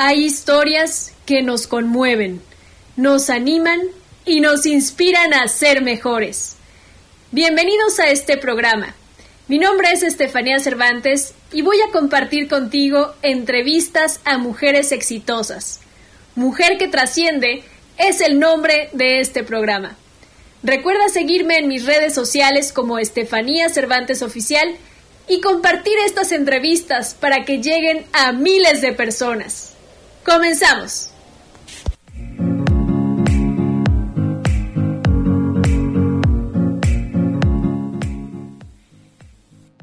Hay historias que nos conmueven, nos animan y nos inspiran a ser mejores. Bienvenidos a este programa. Mi nombre es Estefanía Cervantes y voy a compartir contigo entrevistas a mujeres exitosas. Mujer que trasciende es el nombre de este programa. Recuerda seguirme en mis redes sociales como Estefanía Cervantes Oficial y compartir estas entrevistas para que lleguen a miles de personas. Comenzamos.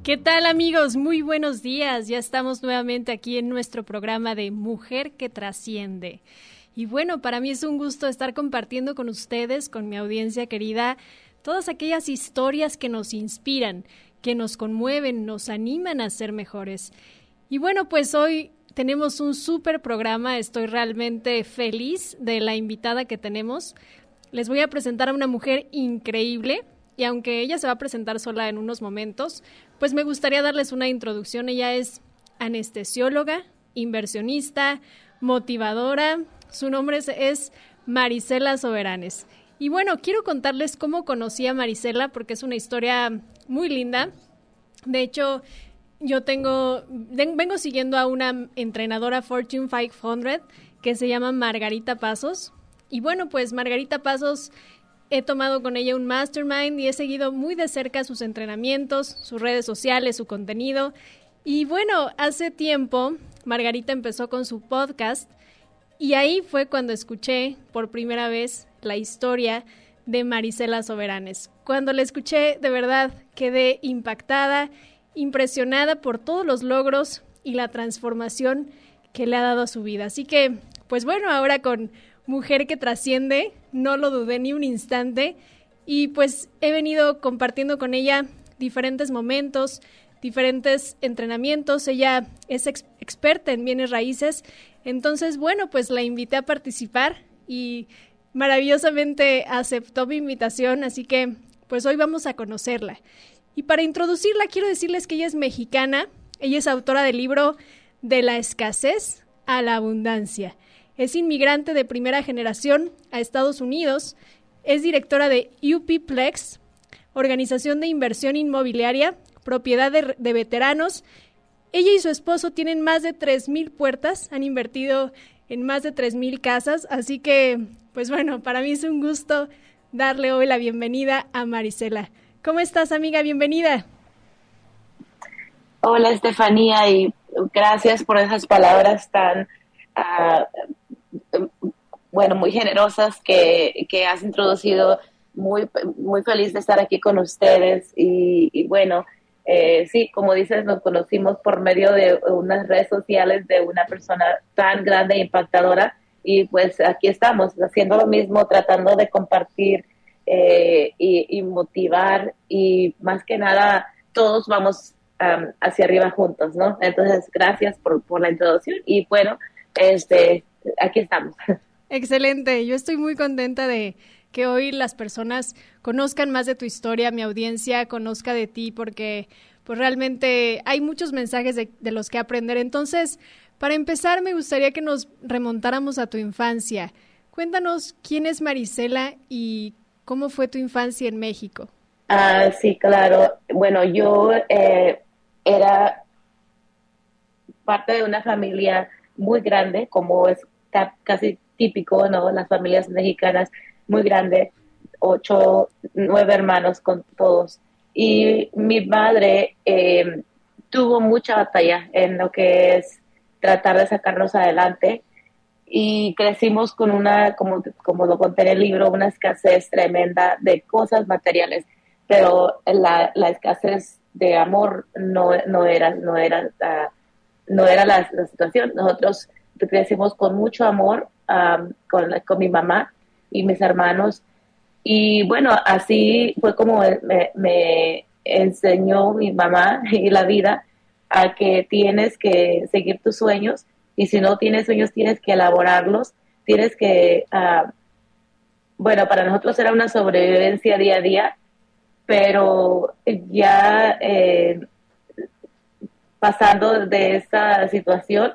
¿Qué tal amigos? Muy buenos días. Ya estamos nuevamente aquí en nuestro programa de Mujer que Trasciende. Y bueno, para mí es un gusto estar compartiendo con ustedes, con mi audiencia querida, todas aquellas historias que nos inspiran, que nos conmueven, nos animan a ser mejores. Y bueno, pues hoy tenemos un súper programa, estoy realmente feliz de la invitada que tenemos. Les voy a presentar a una mujer increíble y aunque ella se va a presentar sola en unos momentos, pues me gustaría darles una introducción. Ella es anestesióloga, inversionista, motivadora. Su nombre es, Marisela Soberanes. Y bueno, quiero contarles cómo conocí a Marisela porque es una historia muy linda. De hecho, yo tengo, vengo siguiendo a una entrenadora Fortune 500 que se llama Margarita Pasos. Y bueno, pues Margarita Pasos, he tomado con ella un mastermind y he seguido muy de cerca sus entrenamientos, sus redes sociales, su contenido. Y bueno, hace tiempo Margarita empezó con su podcast y ahí fue cuando escuché por primera vez la historia de Marisela Soberanes. Cuando la escuché, de verdad quedé impactada impresionada por todos los logros y la transformación que le ha dado a su vida. Así que, pues bueno, ahora con Mujer que trasciende, no lo dudé ni un instante y pues he venido compartiendo con ella diferentes momentos, diferentes entrenamientos. Ella es experta en bienes raíces. Entonces, bueno, pues la invité a participar y maravillosamente aceptó mi invitación, así que pues hoy vamos a conocerla. Y para introducirla, quiero decirles que ella es mexicana. Ella es autora del libro De la escasez a la abundancia. Es inmigrante de primera generación a Estados Unidos. Es directora de UPPlex, organización de inversión inmobiliaria, propiedad de, de veteranos. Ella y su esposo tienen más de 3.000 puertas, han invertido en más de 3.000 casas, así que, pues bueno, para mí es un gusto darle hoy la bienvenida a Marisela. ¿Cómo estás, amiga? Bienvenida. Hola, Estefanía, y gracias por esas palabras tan, ah, bueno, muy generosas que, has introducido. Muy, muy feliz de estar aquí con ustedes. Y, bueno, eh, sí, como dices, nos conocimos por medio de unas redes sociales de una persona tan grande e impactadora. Y pues aquí estamos haciendo lo mismo, tratando de compartir eh, y, motivar y más que nada todos vamos hacia arriba juntos, ¿no? Entonces, gracias por, por la introducción y bueno, este, aquí estamos. Excelente, yo estoy muy contenta de que hoy las personas conozcan más de tu historia, mi audiencia conozca de ti, porque pues realmente hay muchos mensajes de, los que aprender. Entonces, para empezar, me gustaría que nos remontáramos a tu infancia. Cuéntanos quién es Marisela y ¿Cómo fue tu infancia en México? Ah, sí, claro. Bueno, yo eh, era parte de una familia muy grande, como es casi típico, ¿no? Las familias mexicanas muy grande, ocho, nueve hermanos con todos. Y mi madre eh, tuvo mucha batalla en lo que es tratar de sacarnos adelante y crecimos con una, como, como lo conté en el libro, una escasez tremenda de cosas materiales, pero la, la escasez de amor no, no era, no era, ah, no era la, situación. Nosotros crecimos con mucho amor con, con mi mamá y mis hermanos. Y bueno, así fue como me, me enseñó mi mamá y la vida a que tienes que seguir tus sueños y si no tienes sueños tienes que elaborarlos, tienes que, uh, bueno, para nosotros era una sobrevivencia día a día, pero ya eh, pasando de esa situación,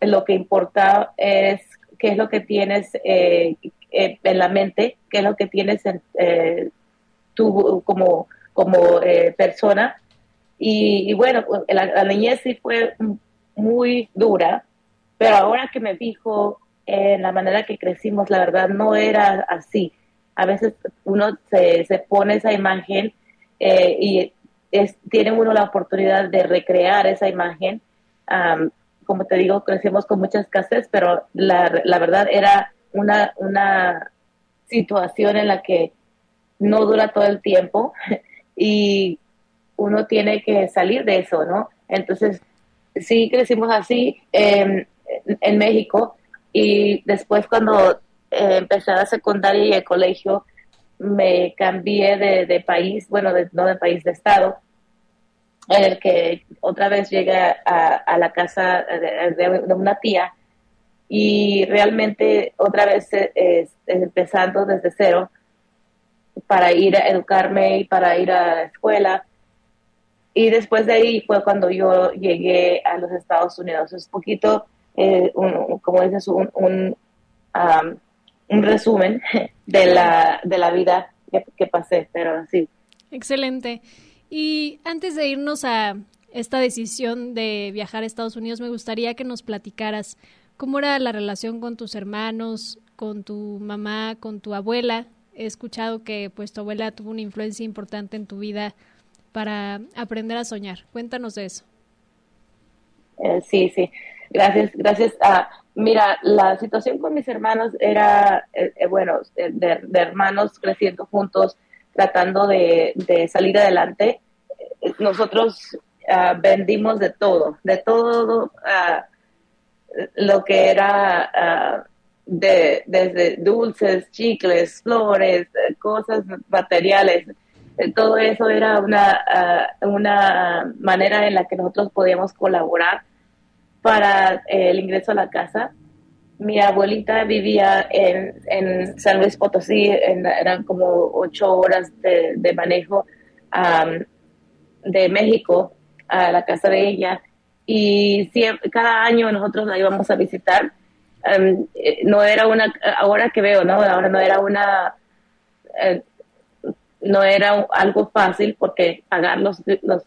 lo que importa es qué es lo que tienes eh, eh, en la mente, qué es lo que tienes en, eh, tú como, como persona. Y, bueno, la, niñez sí fue muy dura, pero ahora que me fijo en la manera que crecimos, la verdad no era así. A veces uno se, se pone esa imagen y es, tiene uno la oportunidad de recrear esa imagen como te digo, crecimos con mucha escasez, pero la, la verdad era una, una situación en la que no dura todo el tiempo y uno tiene que salir de eso, ¿no? Entonces, sí crecimos así en, en México y después cuando eh, empecé la secundaria y el colegio, me cambié de, de país, bueno, no de país, de estado, en el que otra vez llegué a, la casa de, una tía y realmente otra vez eh, empezando desde cero para ir a educarme y para ir a la escuela. Y después de ahí fue cuando yo llegué a los Estados Unidos. Es poquito, eh, como dices, un, un, un, resumen de la, de la vida que, que pasé, pero sí. Excelente. Y antes de irnos a esta decisión de viajar a Estados Unidos, me gustaría que nos platicaras cómo era la relación con tus hermanos, con tu mamá, con tu abuela. He escuchado que pues tu abuela tuvo una influencia importante en tu vida para aprender a soñar. Cuéntanos de eso. Eh, sí, sí. Gracias, gracias. a mira, la situación con mis hermanos era, eh, eh, bueno, de, hermanos creciendo juntos, tratando de, salir adelante. Nosotros ah, vendimos de todo, de todo uh, lo que era de, desde dulces, chicles, flores, cosas materiales. Todo eso era una, una manera en la que nosotros podíamos colaborar para el ingreso a la casa mi abuelita vivía en, en San Luis Potosí, eran como ocho horas de, manejo de México a la casa de ella. Y siempre, cada año nosotros la íbamos a visitar. Eh, no era una, ahora que veo, ¿no? Ahora no era una, eh, no era algo fácil porque pagar los,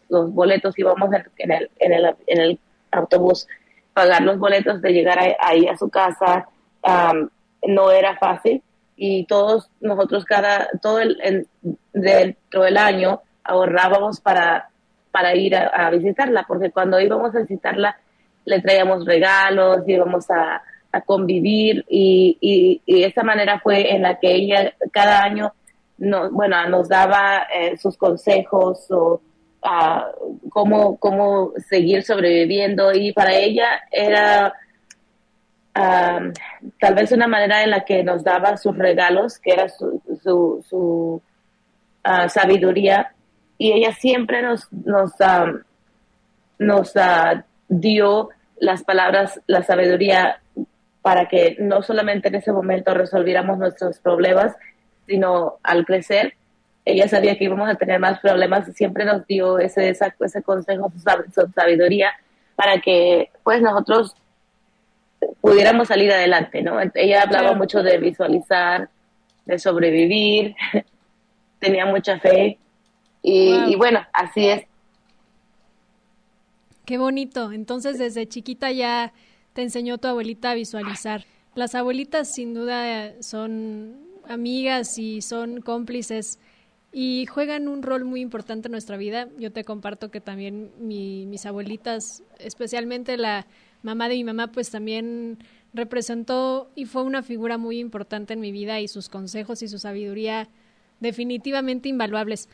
los, boletos íbamos en el, en el, en el autobús pagar los boletos de llegar ahí a su casa no era fácil. Y todos nosotros cada todo el, dentro del año ahorrábamos para para ir a, visitarla porque cuando íbamos a visitarla le traíamos regalos íbamos a, convivir y, y, esa manera fue en la que ella cada año no, bueno nos daba eh, sus consejos o cómo, cómo seguir sobreviviendo. Y para ella era tal vez una manera en la que nos daba sus regalos, que era su, su, ah, sabiduría. Y ella siempre nos, nos, nos ah, dio las palabras, la sabiduría para que no solamente en ese momento resolviéramos nuestros problemas, sino al crecer ella sabía que íbamos a tener más problemas y siempre nos dio ese, ese consejo, su sabiduría, para que pues nosotros pudiéramos salir adelante, ¿no? Ella hablaba mucho de visualizar, de sobrevivir, tenía mucha fe y, bueno, así es. Qué bonito. Entonces desde chiquita ya te enseñó tu abuelita a visualizar. Las abuelitas sin duda son amigas y son cómplices y juegan un rol muy importante en nuestra vida. Yo te comparto que también mis abuelitas, especialmente la mamá de mi mamá, pues también representó y fue una figura muy importante en mi vida y sus consejos y su sabiduría definitivamente invaluables.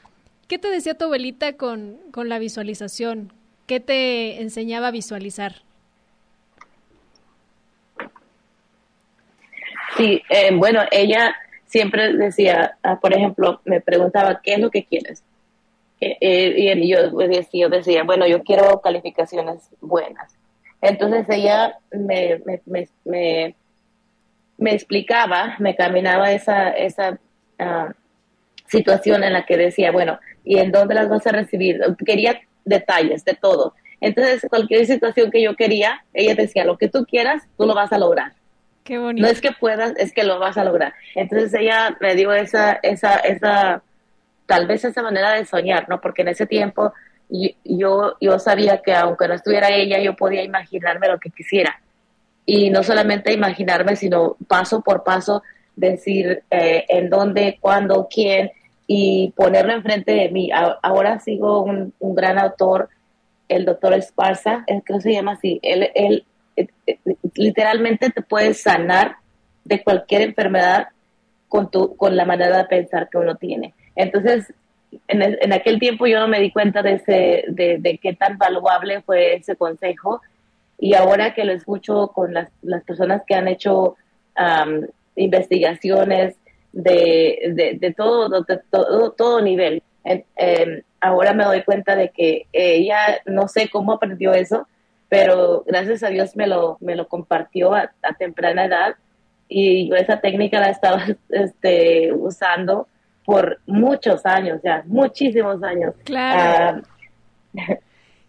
¿Qué te decía tu abuelita con, con la visualización? ¿Qué te enseñaba a visualizar? Sí, eh, bueno, ella siempre decía, ah, por ejemplo, me preguntaba, ¿qué es lo que quieres? Eh, y yo decía, yo decía, bueno, yo quiero calificaciones buenas. Entonces ella me, me, me, me, explicaba, me caminaba esa, esa ah, situación en la que decía, bueno, ¿y en dónde las vas a recibir? Quería detalles de todo. Entonces, cualquier situación que yo quería, ella decía, lo que tú quieras, tú lo vas a lograr. Qué bonito. No es que puedas, es que lo vas a lograr. Entonces ella me dio esa, esa, esa, tal vez esa manera de soñar, ¿no? Porque en ese tiempo yo, yo sabía que aunque no estuviera ella, yo podía imaginarme lo que quisiera. Y no solamente imaginarme, sino paso por paso decir eh, en dónde, cuándo, quién y ponerlo enfrente de mí. ahora sigo un, un, gran autor, el doctor Esparza, creo que se llama así. Él, él literalmente te puede sanar de cualquier enfermedad con, tu, con la manera de pensar que uno tiene. Entonces, en, en aquel tiempo yo no me di cuenta de, ese, de, de, qué tan valuable fue ese consejo y ahora que lo escucho con las, las personas que han hecho investigaciones de, de, todo, de todo, todo nivel, em, ahora me doy cuenta de que ella, no sé cómo aprendió eso, pero gracias a Dios me lo, me lo compartió a, temprana edad y yo esa técnica la estaba este, usando por muchos años, ya, muchísimos años. Claro. Ah,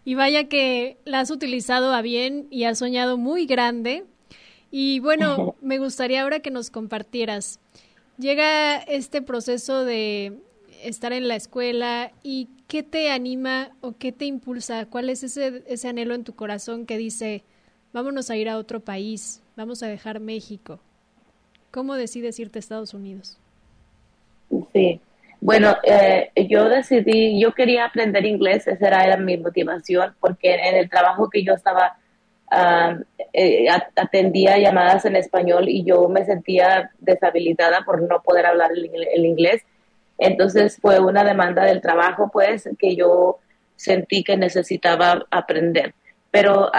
y vaya que la has utilizado a bien y has soñado muy grande. Y bueno, me gustaría ahora que nos compartieras. Llega este proceso de estar en la escuela y qué te anima o qué te impulsa, cuál es ese, ese anhelo en tu corazón que dice, vámonos a ir a otro país, vamos a dejar México. ¿Cómo decides irte a Estados Unidos? Sí, bueno, eh, yo decidí, yo quería aprender inglés, esa era, mi motivación, porque en el trabajo que yo estaba, eh, atendía llamadas en español y yo me sentía deshabilitada por no poder hablar el, inglés. Entonces fue una demanda del trabajo, pues, que yo sentí que necesitaba aprender. Pero,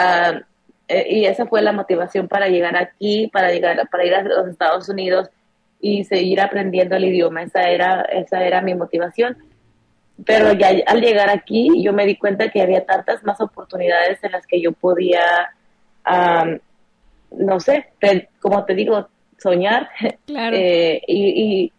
eh, y esa fue la motivación para llegar aquí, para llegar, para ir a los Estados Unidos y seguir aprendiendo el idioma. Esa era, esa era mi motivación. Pero ya al llegar aquí yo me di cuenta que había tantas más oportunidades en las que yo podía, no sé, como te digo, soñar. Claro. Eh, y, y,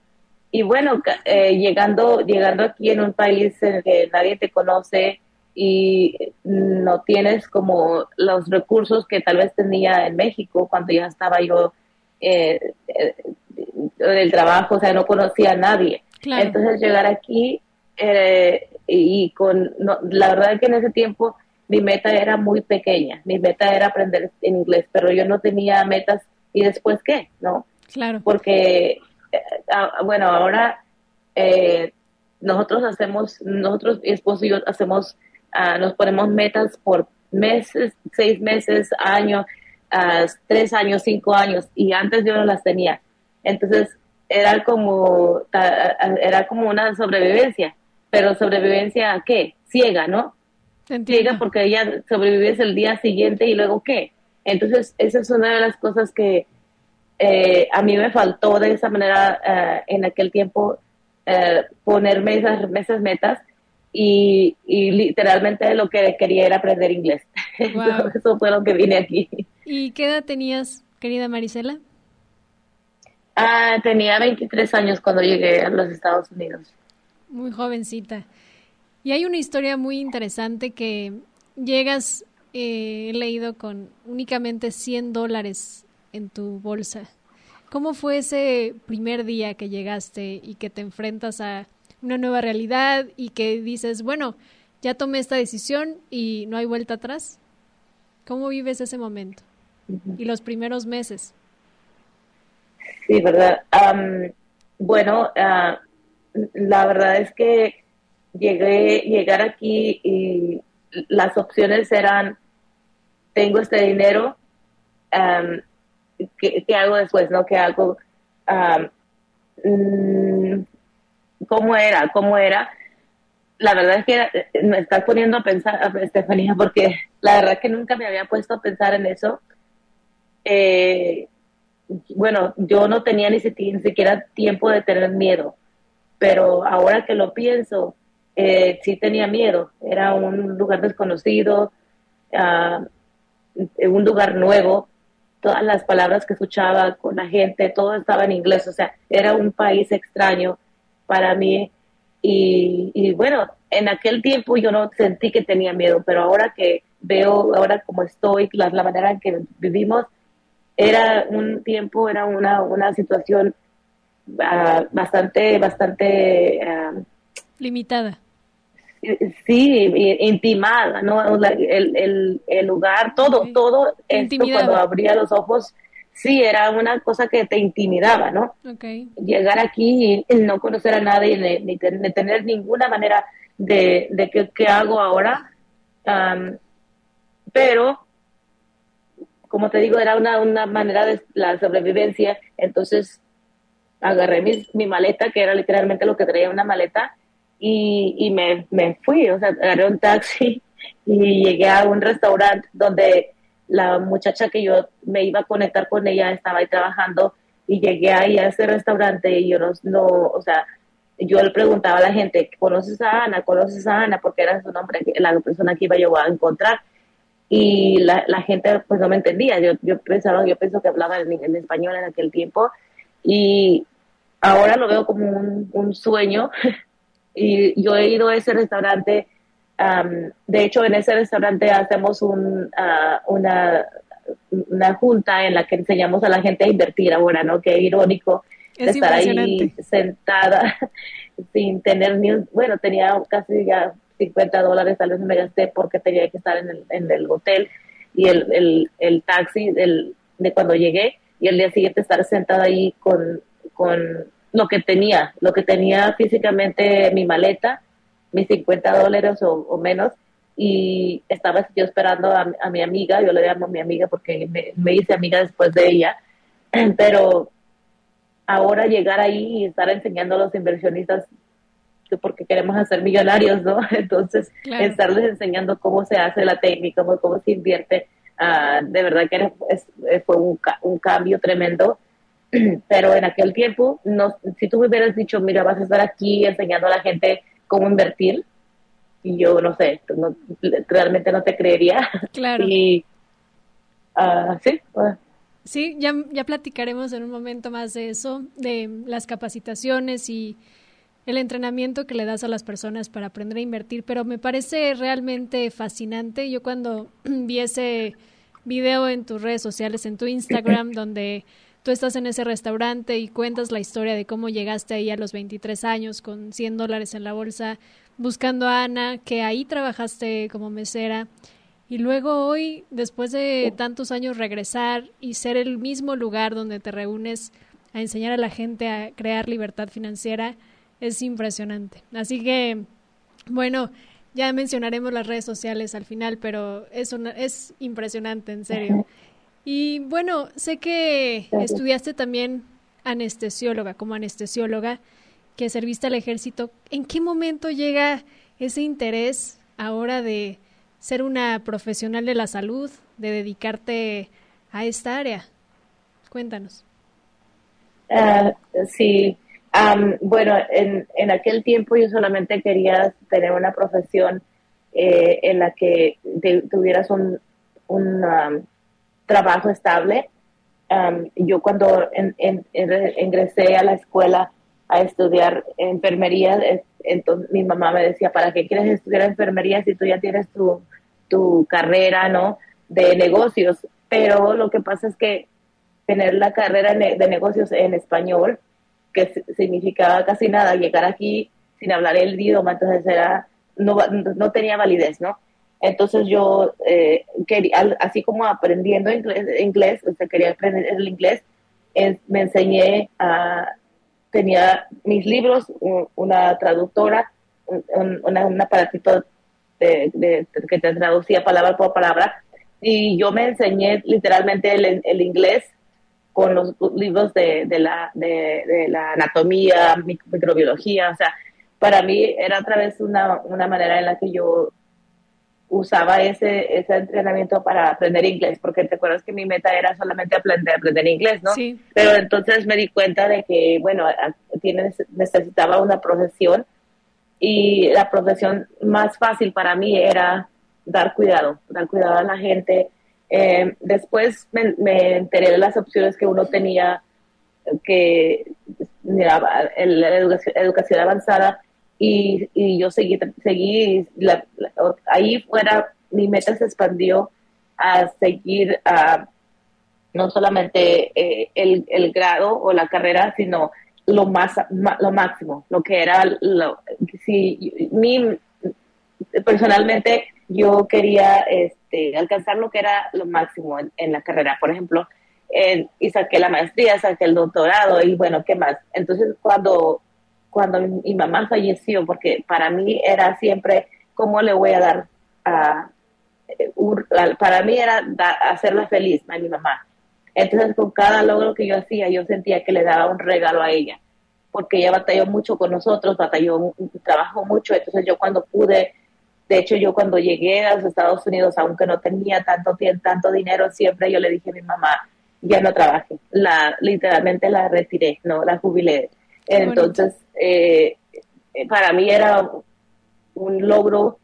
bueno, eh, llegando, llegando aquí en un país en el que nadie te conoce y no tienes como los recursos que tal vez tenía en México cuando ya estaba yo eh, del trabajo, o sea, no conocía a nadie. Entonces llegar aquí eh, y con, la verdad es que en ese tiempo mi meta era muy pequeña, mi meta era aprender en inglés, pero yo no tenía metas y después qué, ¿no? Claro. Porque, eh, bueno, ahora eh, nosotros hacemos, nosotros, mi esposo y yo hacemos, ah, nos ponemos metas por meses, seis meses, años, uh, tres años, cinco años, y antes yo no las tenía. Entonces, era como, era como una sobrevivencia, pero sobrevivencia a qué? Ciega, ¿no? Ciega porque ella sobrevives el día siguiente y luego qué. Entonces, esa es una de las cosas que eh, a mí me faltó de esa manera eh, en aquel tiempo eh, ponerme esas, esas metas y, y, literalmente lo que quería era aprender inglés. Eso fue lo que vine aquí. ¿Y qué edad tenías, querida Marisela? Ah, tenía 23 años cuando llegué a los Estados Unidos. Muy jovencita. Y hay una historia muy interesante que llegas, eh, he leído, con únicamente 100 dólares en tu bolsa. ¿Cómo fue ese primer día que llegaste y que te enfrentas a una nueva realidad y que dices, bueno, ya tomé esta decisión y no hay vuelta atrás? ¿Cómo vives ese momento? Y los primeros meses. Sí, verdad. bueno, ah, la verdad es que llegué, llegar aquí y las opciones eran, tengo este dinero, ¿qué, hago después? ¿No? ¿Qué hago? Mm, ¿Cómo era? ¿Cómo era? La verdad es que me estás poniendo a pensar, Estefanía, porque la verdad es que nunca me había puesto a pensar en eso. Eh, bueno, yo no tenía ni, siquiera tiempo de tener miedo, pero ahora que lo pienso, eh, sí tenía miedo. Era un lugar desconocido, uh, un lugar nuevo. Todas las palabras que escuchaba con la gente, todo estaba en inglés. O sea, era un país extraño para mí. Y, bueno, en aquel tiempo yo no sentí que tenía miedo, pero ahora que veo ahora como estoy, la, la manera en que vivimos, era un tiempo, era una, una situación ah, bastante, bastante... Ah, Limitada. Sí, intimada, ¿no? El, el, el lugar, todo, todo esto cuando abría los ojos, sí, era una cosa que te intimidaba, ¿no? Llegar aquí y no conocer a nadie, ni, tener ninguna manera de, de qué, hago ahora. pero, como te digo, era una, una manera de la sobrevivencia, entonces agarré mi, mi maleta, que era literalmente lo que traía una maleta, y, y me, me fui, o sea, agarré un taxi y llegué a un restaurante donde la muchacha que yo me iba a conectar con ella estaba ahí trabajando y llegué ahí a ese restaurante y yo no, no o sea, yo le preguntaba a la gente, ¿conoces a Ana? ¿Conoces a Ana? Porque era su nombre, la persona que iba yo a encontrar. Y la, la gente pues no me entendía. Yo, yo pensaba, yo pienso que hablaba en, en, español en aquel tiempo. Y ahora lo veo como un, un sueño Y yo he ido a ese restaurante, de hecho en ese restaurante hacemos un, ah, una, una junta en la que enseñamos a la gente a invertir ahora, ¿no? Qué irónico estar ahí sentada sin tener ni bueno, tenía casi ya 50 dólares, tal vez me gasté porque tenía que estar en el, en el hotel y el, el, el taxi del, de cuando llegué y el día siguiente estar sentada ahí con, con lo que tenía, lo que tenía físicamente mi maleta, mis 50 dólares o, menos, y estaba yo esperando a, mi amiga, yo le llamo a mi amiga porque me, hice amiga después de ella, pero ahora llegar ahí y estar enseñando a los inversionistas porque queremos hacer millonarios, ¿no? Entonces, estarles enseñando cómo se hace la técnica, cómo, cómo se invierte, ah, de verdad que fue un, un cambio tremendo pero en aquel tiempo, no, si tú me hubieras dicho, mira, vas a estar aquí enseñando a la gente cómo invertir, y yo no sé, realmente no te creería. Claro. Y uh, sí. Sí, ya, ya platicaremos en un momento más de eso, de las capacitaciones y el entrenamiento que le das a las personas para aprender a invertir, pero me parece realmente fascinante. Yo cuando vi ese video en tus redes sociales, en tu Instagram, donde tú estás en ese restaurante y cuentas la historia de cómo llegaste ahí a los 23 años con 100 dólares en la bolsa buscando a Ana, que ahí trabajaste como mesera. Y luego hoy, después de tantos años, regresar y ser el mismo lugar donde te reúnes a enseñar a la gente a crear libertad financiera es impresionante. Así que, bueno, ya mencionaremos las redes sociales al final, pero es, es impresionante, en serio. Y bueno, sé que estudiaste también anestesióloga, como anestesióloga, que serviste al ejército. ¿En qué momento llega ese interés ahora de ser una profesional de la salud, de dedicarte a esta área? Cuéntanos. Ah, sí, bueno, en, en, aquel tiempo yo solamente quería tener una profesión eh, en la que tuvieras un, un trabajo estable. yo cuando ingresé a la escuela a estudiar enfermería, entonces mi mamá me decía, ¿para qué quieres estudiar enfermería si tú ya tienes tu, tu carrera, ¿no? De negocios. Pero lo que pasa es que tener la carrera de negocios en español, que significaba casi nada, llegar aquí sin hablar el idioma, entonces era, no, no tenía validez, ¿no? Entonces yo, eh, quería, así como aprendiendo inglés, inglés o sea, quería aprender el inglés, me enseñé a, tenía mis libros, una traductora, un, un aparatito de, que te traducía palabra por palabra, y yo me enseñé literalmente el, el inglés con los libros de, de, la, de, la anatomía, microbiología, o sea, para mí era otra vez una, una manera en la que yo usaba ese, ese entrenamiento para aprender inglés, porque te acuerdas que mi meta era solamente aprender, aprender inglés, ¿no? Sí. Pero entonces me di cuenta de que, bueno, tienes, necesitaba una profesión y la profesión más fácil para mí era dar cuidado, dar cuidado a la gente. Eh, después me, me, enteré de las opciones que uno tenía, que mira, la educación, educación avanzada y, y yo seguí, seguí ahí fuera mi meta se expandió a seguir a no solamente eh, el, el, grado o la carrera, sino lo más lo máximo, lo que era lo, si mi personalmente yo quería este, alcanzar lo que era lo máximo en, la carrera, por ejemplo, y saqué la maestría, saqué el doctorado y bueno, ¿qué más? Entonces cuando cuando mi, mamá falleció, porque para mí era siempre cómo le voy a dar a para mí era hacerla feliz a mi mamá. Entonces, con cada logro que yo hacía, yo sentía que le daba un regalo a ella, porque ella batalló mucho con nosotros, batalló, trabajó mucho. Entonces, yo cuando pude, de hecho, yo cuando llegué a los Estados Unidos, aunque no tenía tanto, tanto dinero, siempre yo le dije a mi mamá, ya no trabaje. La, literalmente la retiré, no la jubilé. Entonces, eh, para mí era un logro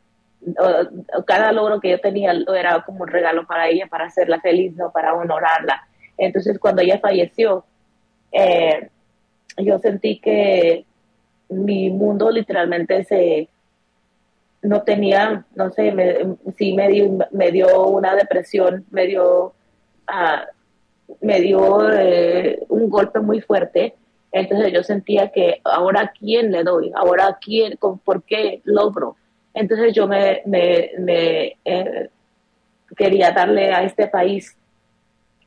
cada logro que yo tenía era como un regalo para ella, para hacerla feliz, no para honorarla. Entonces, cuando ella falleció, eh, yo sentí que mi mundo literalmente se no tenía, no sé, me, sí me dio, me dio una depresión, me dio, ah, me dio eh, un golpe muy fuerte. Entonces yo sentía que ahora a quién le doy, ahora a quién, por qué logro. Entonces yo me, me, eh, quería darle a este país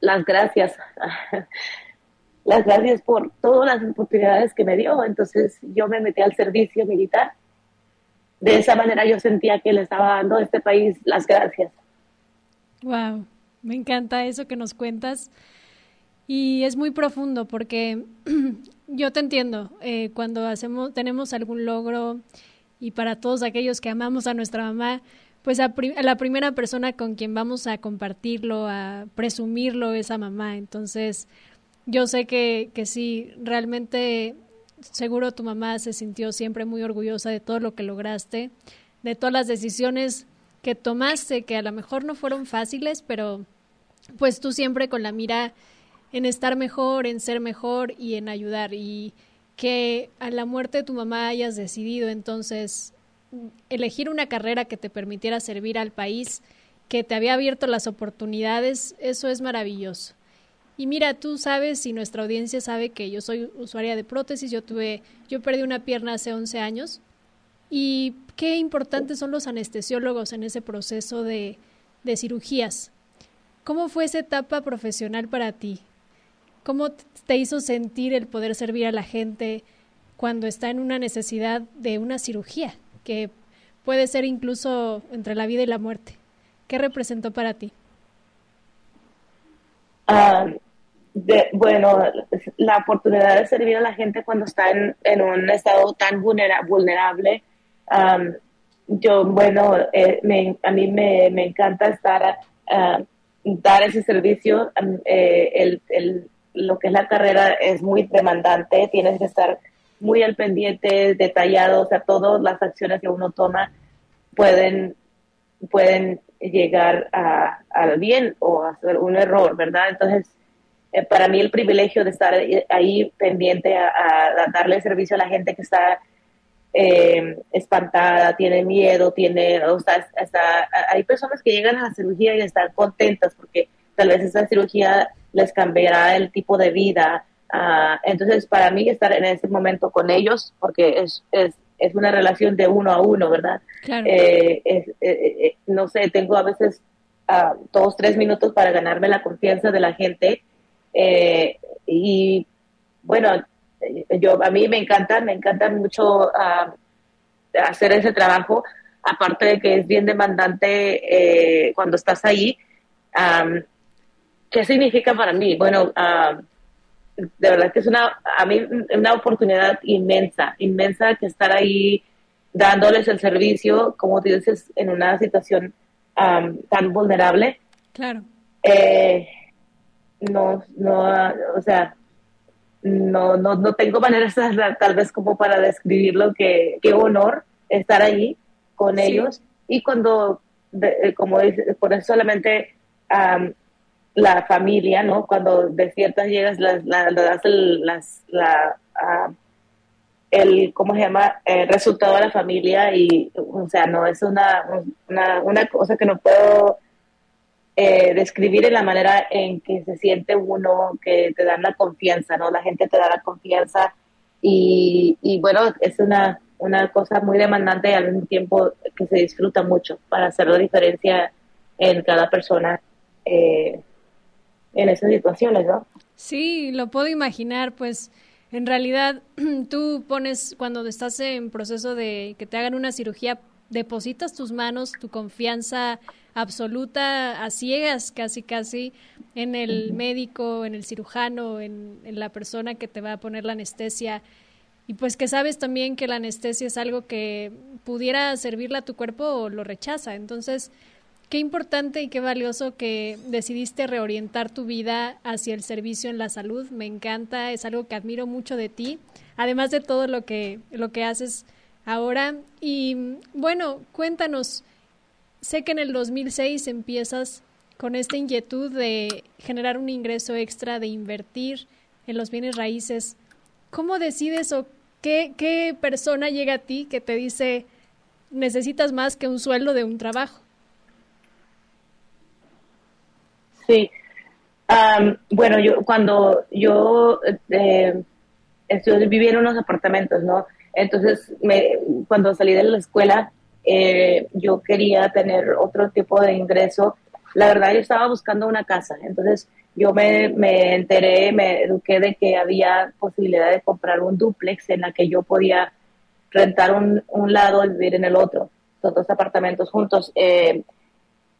las gracias, las gracias por todas las oportunidades que me dio. Entonces yo me metí al servicio militar. De esa manera yo sentía que le estaba dando a este país las gracias. Wow, me encanta eso que nos cuentas. Y es muy profundo porque yo te entiendo. Eh, cuando hacemos, tenemos algún logro y para todos aquellos que amamos a nuestra mamá, pues a, la primera persona con quien vamos a compartirlo, a presumirlo es a mamá. Entonces, yo sé que, que sí, realmente seguro tu mamá se sintió siempre muy orgullosa de todo lo que lograste, de todas las decisiones que tomaste, que a lo mejor no fueron fáciles, pero pues tú siempre con la mira en estar mejor, en ser mejor y en ayudar. Y que a la muerte de tu mamá hayas decidido entonces elegir una carrera que te permitiera servir al país, que te había abierto las oportunidades, eso es maravilloso. Y mira, tú sabes y nuestra audiencia sabe que yo soy usuaria de prótesis, yo tuve, yo perdí una pierna hace 11 años y qué importantes son los anestesiólogos en ese proceso de, de cirugías. ¿Cómo fue esa etapa profesional para ti? ¿Cómo te hizo sentir el poder servir a la gente cuando está en una necesidad de una cirugía, que puede ser incluso entre la vida y la muerte? ¿Qué representó para ti? Ah, bueno, la oportunidad de servir a la gente cuando está en, un estado tan vulnerable. yo, bueno, eh, a mí me, encanta estar, uh, dar ese servicio. Eh, el, el, lo que es la carrera es muy demandante, tienes que estar muy al pendiente, detallado, o sea, todas las acciones que uno toma pueden, pueden llegar a, al bien o a ser un error, ¿verdad? Entonces, eh, para mí el privilegio de estar ahí pendiente a, darle servicio a la gente que está eh, espantada, tiene miedo, tiene, o sea, hasta, hay personas que llegan a la cirugía y están contentas porque tal vez esa cirugía les cambiará el tipo de vida. Ah, entonces, para mí estar en ese momento con ellos, porque es, es, es una relación de uno a uno, ¿verdad? Eh, eh, eh, no sé, tengo a veces uh, dos, tres minutos para ganarme la confianza de la gente. y bueno, yo a mí me encanta, me encanta mucho ah, hacer ese trabajo, aparte de que es bien demandante cuando estás ahí. ¿Qué significa para mí? Bueno, ah, de verdad que es una, a mí, una oportunidad inmensa, inmensa que estar ahí dándoles el servicio, como dices, en una situación tan vulnerable. Claro. Eh, no, no, o sea, no, no, no tengo maneras tal vez como para describirlo, que qué honor estar ahí con ellos y cuando, como dices, por eso solamente la familia, ¿no? Cuando despiertas, llegas, las, las, las, la, el, ¿cómo se llama?, el resultado de la familia y, o sea, no es una, una, una cosa que no puedo eh, describir en la manera en que se siente uno, que te dan la confianza, ¿no? La gente te da la confianza y, y bueno, es una, una cosa muy demandante y al mismo tiempo que se disfruta mucho para hacer la diferencia en cada persona eh, en esas situaciones, ¿no? Sí, lo puedo imaginar, pues en realidad tú pones, cuando estás en proceso de que te hagan una cirugía, depositas tus manos, tu confianza absoluta a ciegas casi casi en el médico, en el cirujano, en, en, la persona que te va a poner la anestesia y pues que sabes también que la anestesia es algo que pudiera servirle a tu cuerpo o lo rechaza. Entonces, qué importante y qué valioso que decidiste reorientar tu vida hacia el servicio en la salud. Me encanta, es algo que admiro mucho de ti, además de todo lo que, lo que haces ahora. Y bueno, cuéntanos, sé que en el 2006 empiezas con esta inquietud de generar un ingreso extra, de invertir en los bienes raíces. ¿Cómo decides o qué, qué persona llega a ti que te dice necesitas más que un sueldo de un trabajo? Sí. bueno, yo cuando yo eh, viví en unos apartamentos, ¿no? Entonces, me, cuando salí de la escuela, eh, yo quería tener otro tipo de ingreso. La verdad, yo estaba buscando una casa. Entonces, yo me, me enteré, me eduqué de que había posibilidad de comprar un duplex en la que yo podía rentar un, un lado y vivir en el otro, todos dos apartamentos juntos. Eh,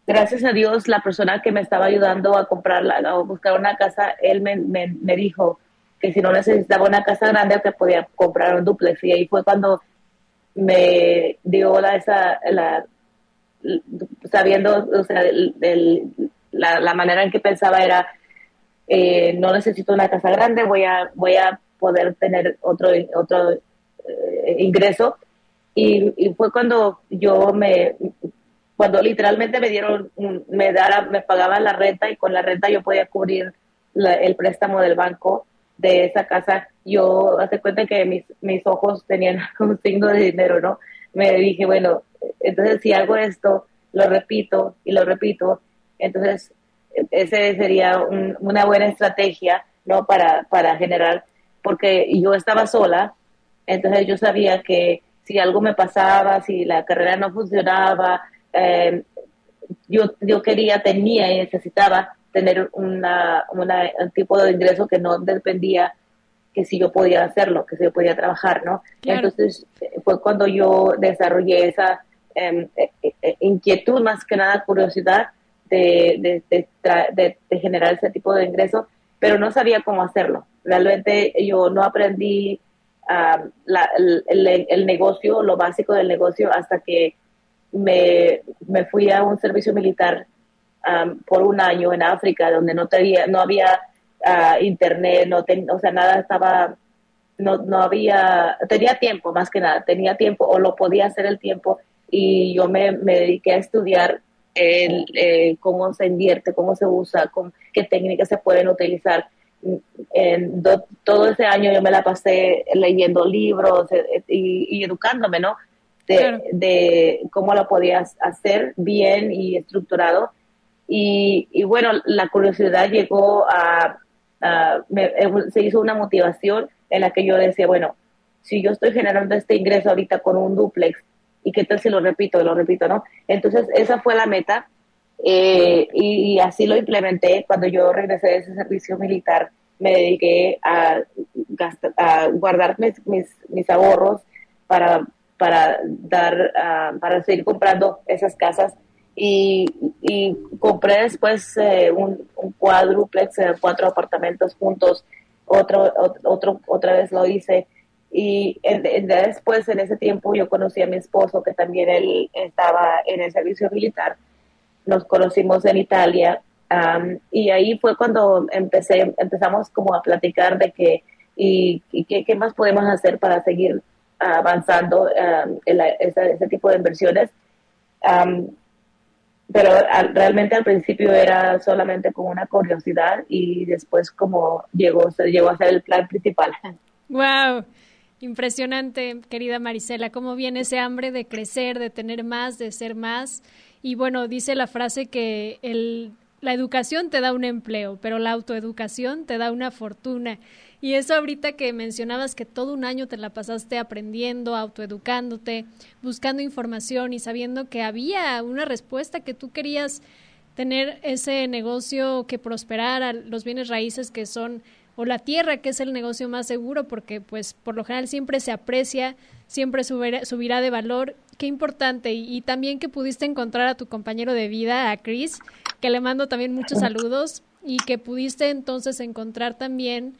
gracias a Dios, la persona que me estaba ayudando a comprarla, a buscar una casa, él me, me, dijo que si no necesitaba una casa grande, que podía comprar un duplex. Y ahí fue cuando me dio la, esa, la, sabiendo, o sea, la, la, manera en que pensaba era, eh, no necesito una casa grande, voy a, voy a poder tener otro, otro eh, ingreso. Y, fue cuando yo me, cuando literalmente me dieron, me, dara, me pagaban la renta y con la renta yo podía cubrir el préstamo del banco de esa casa. Yo hace cuenta que mis, mis ojos tenían un signo de dinero, ¿no? Me dije, bueno, entonces si hago esto, lo repito y lo repito, entonces ese sería una buena estrategia, ¿no? Para, para generar, porque yo estaba sola, entonces yo sabía que si algo me pasaba, si la carrera no funcionaba, eh, yo, yo quería, tenía y necesitaba tener una, una, un tipo de ingreso que no dependía que si yo podía hacerlo, que si yo podía trabajar, ¿no? Entonces fue cuando yo desarrollé esa em, e, e, e, inquietud, más que nada curiosidad de, de, de, generar ese tipo de ingreso, pero no sabía cómo hacerlo. Realmente yo no aprendí la, el, el, negocio, lo básico del negocio, hasta que me, me fui a un servicio militar por un año en África, donde no, tenía, no había ah, internet, no o sea, nada estaba, no, no había, tenía tiempo más que nada, tenía tiempo o lo podía hacer el tiempo y yo me, me dediqué a estudiar el, eh, cómo se invierte, cómo se usa, con, qué técnicas se pueden utilizar. Todo ese año yo me la pasé leyendo libros eh, y, y educándome, ¿no? De, cómo lo podías hacer bien y estructurado. Y, y bueno, la curiosidad llegó a, eh, se hizo una motivación en la que yo decía, bueno, si yo estoy generando este ingreso ahorita con un duplex, ¿y qué tal si lo repito, lo repito, no? Entonces, esa fue la meta eh, y, así lo implementé. Cuando yo regresé de ese servicio militar, me dediqué a, a guardar mis, mis, mis ahorros para para dar, ah, para seguir comprando esas casas. Y, y compré después eh, un, un, cuádruplex, eh, cuatro apartamentos juntos, otro, otro, otra vez lo hice. Y después, en ese tiempo, yo conocí a mi esposo, que también él estaba en el servicio militar. Nos conocimos en Italia. y ahí fue cuando empecé, empezamos como a platicar de que, y, y qué, qué más podemos hacer para seguir avanzando um, en ese, tipo de inversiones. Um, pero realmente al principio era solamente como una curiosidad y después como llegó, llegó a ser el plan principal. Wow. Impresionante, querida Marisela, cómo viene ese hambre de crecer, de tener más, de ser más. Y bueno, dice la frase que el, la educación te da un empleo, pero la autoeducación te da una fortuna. Y eso ahorita que mencionabas que todo un año te la pasaste aprendiendo, autoeducándote, buscando información y sabiendo que había una respuesta que tú querías tener ese negocio que prosperara, los bienes raíces que son o la tierra que es el negocio más seguro porque pues por lo general siempre se aprecia, siempre subirá, de valor. Qué importante y, y, también que pudiste encontrar a tu compañero de vida, a Chris, que le mando también muchos saludos y que pudiste entonces encontrar también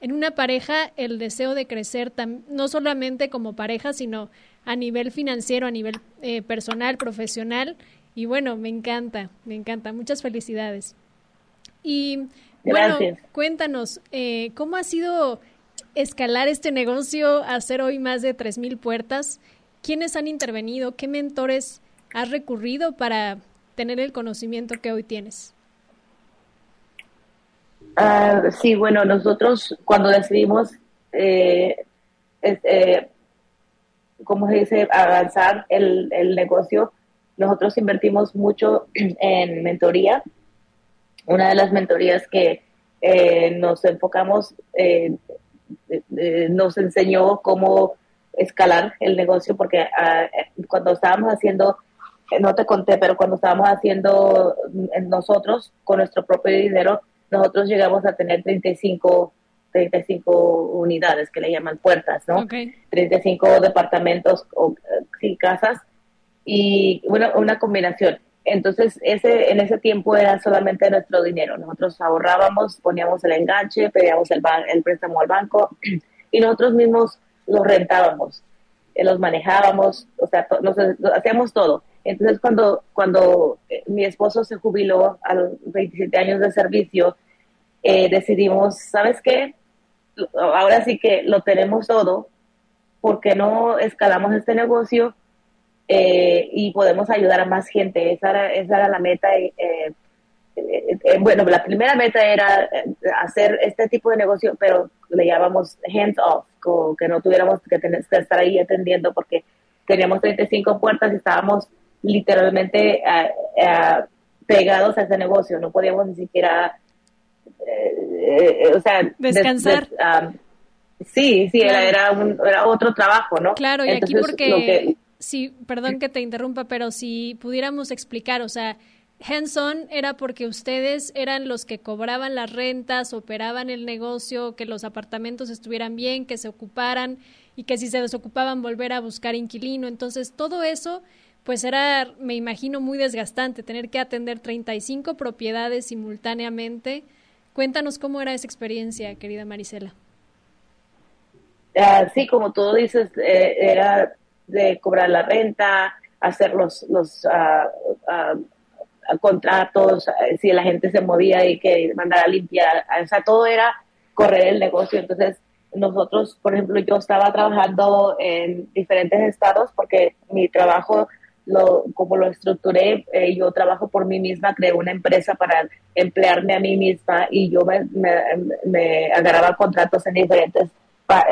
en una pareja el deseo de crecer no solamente como pareja, sino a nivel financiero, a nivel eh, personal, profesional. Y bueno, me encanta, me encanta. Muchas felicidades. Y bueno, cuéntanos, eh, ¿cómo ha sido escalar este negocio, hacer hoy más de 3.000 puertas? ¿Quiénes han intervenido? ¿Qué mentores has recurrido para tener el conocimiento que hoy tienes? Uh, sí, bueno, nosotros cuando decidimos, eh, eh, ¿cómo se dice?, avanzar el, el, negocio, nosotros invertimos mucho en mentoría. Una de las mentorías que eh, nos enfocamos, eh, nos enseñó cómo escalar el negocio, porque ah, cuando estábamos haciendo, no te conté, pero cuando estábamos haciendo nosotros con nuestro propio dinero, nosotros llegamos a tener 35, 35 unidades que le llaman puertas, ¿no? 35 departamentos o sí, casas y bueno, una combinación. Entonces, ese, en ese tiempo era solamente nuestro dinero. Nosotros ahorrábamos, poníamos el enganche, pedíamos el, el préstamo al banco y nosotros mismos los rentábamos, eh, los manejábamos, o sea, hacíamos todo. Entonces, cuando, cuando eh, mi esposo se jubiló a los 27 años de servicio, eh, decidimos, ¿sabes qué? Ahora sí que lo tenemos todo, ¿por qué no escalamos este negocio eh, y podemos ayudar a más gente? Esa era, esa era la meta. bueno, la primera meta era hacer este tipo de negocio, pero le llamamos hands off, que no tuviéramos que, tener, que estar ahí atendiendo porque teníamos 35 puertas y estábamos literalmente pegados a ese negocio, no podíamos ni siquiera, eh, eh, o sea, descansar. sí, sí, era, era, otro trabajo, ¿no? Claro, y aquí porque, sí, perdón que te interrumpa, pero si pudiéramos explicar, o sea, Hanson era porque ustedes eran los que cobraban las rentas, operaban el negocio, que los apartamentos estuvieran bien, que se ocuparan y que si se desocupaban volver a buscar inquilino. Entonces, todo eso pues era, me imagino, muy desgastante tener que atender 35 propiedades simultáneamente. Cuéntanos cómo era esa experiencia, querida Marisela. Ah, sí, como tú dices, eh, era de cobrar la renta, hacer los, los ah, contratos, si la gente se movía y que mandara a limpiar, o sea, todo era correr el negocio. Entonces, nosotros, por ejemplo, yo estaba trabajando en diferentes estados porque mi trabajo lo, como lo estructuré, eh, yo trabajo por mí misma, creé una empresa para emplearme a mí misma y yo me, me, agarraba contratos en diferentes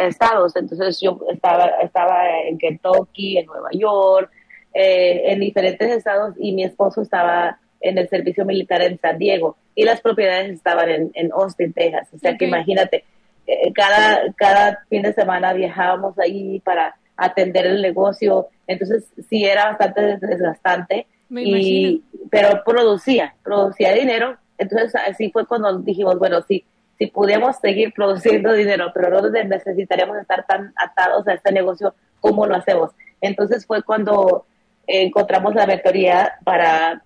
estados. Entonces yo estaba, estaba en Kentucky, en Nueva York, eh, en diferentes estados y mi esposo estaba en el servicio militar en San Diego y las propiedades estaban en, en Austin, Texas. O sea que imagínate, eh, cada, cada fin de semana viajábamos ahí para atender el negocio. Entonces sí era bastante desgastante. y, pero producía, producía dinero. Entonces así fue cuando dijimos, bueno, sí, si pudiéramos seguir produciendo dinero, pero no necesitaríamos estar tan atados a este negocio, ¿cómo lo hacemos? Entonces fue cuando encontramos la mentoría para,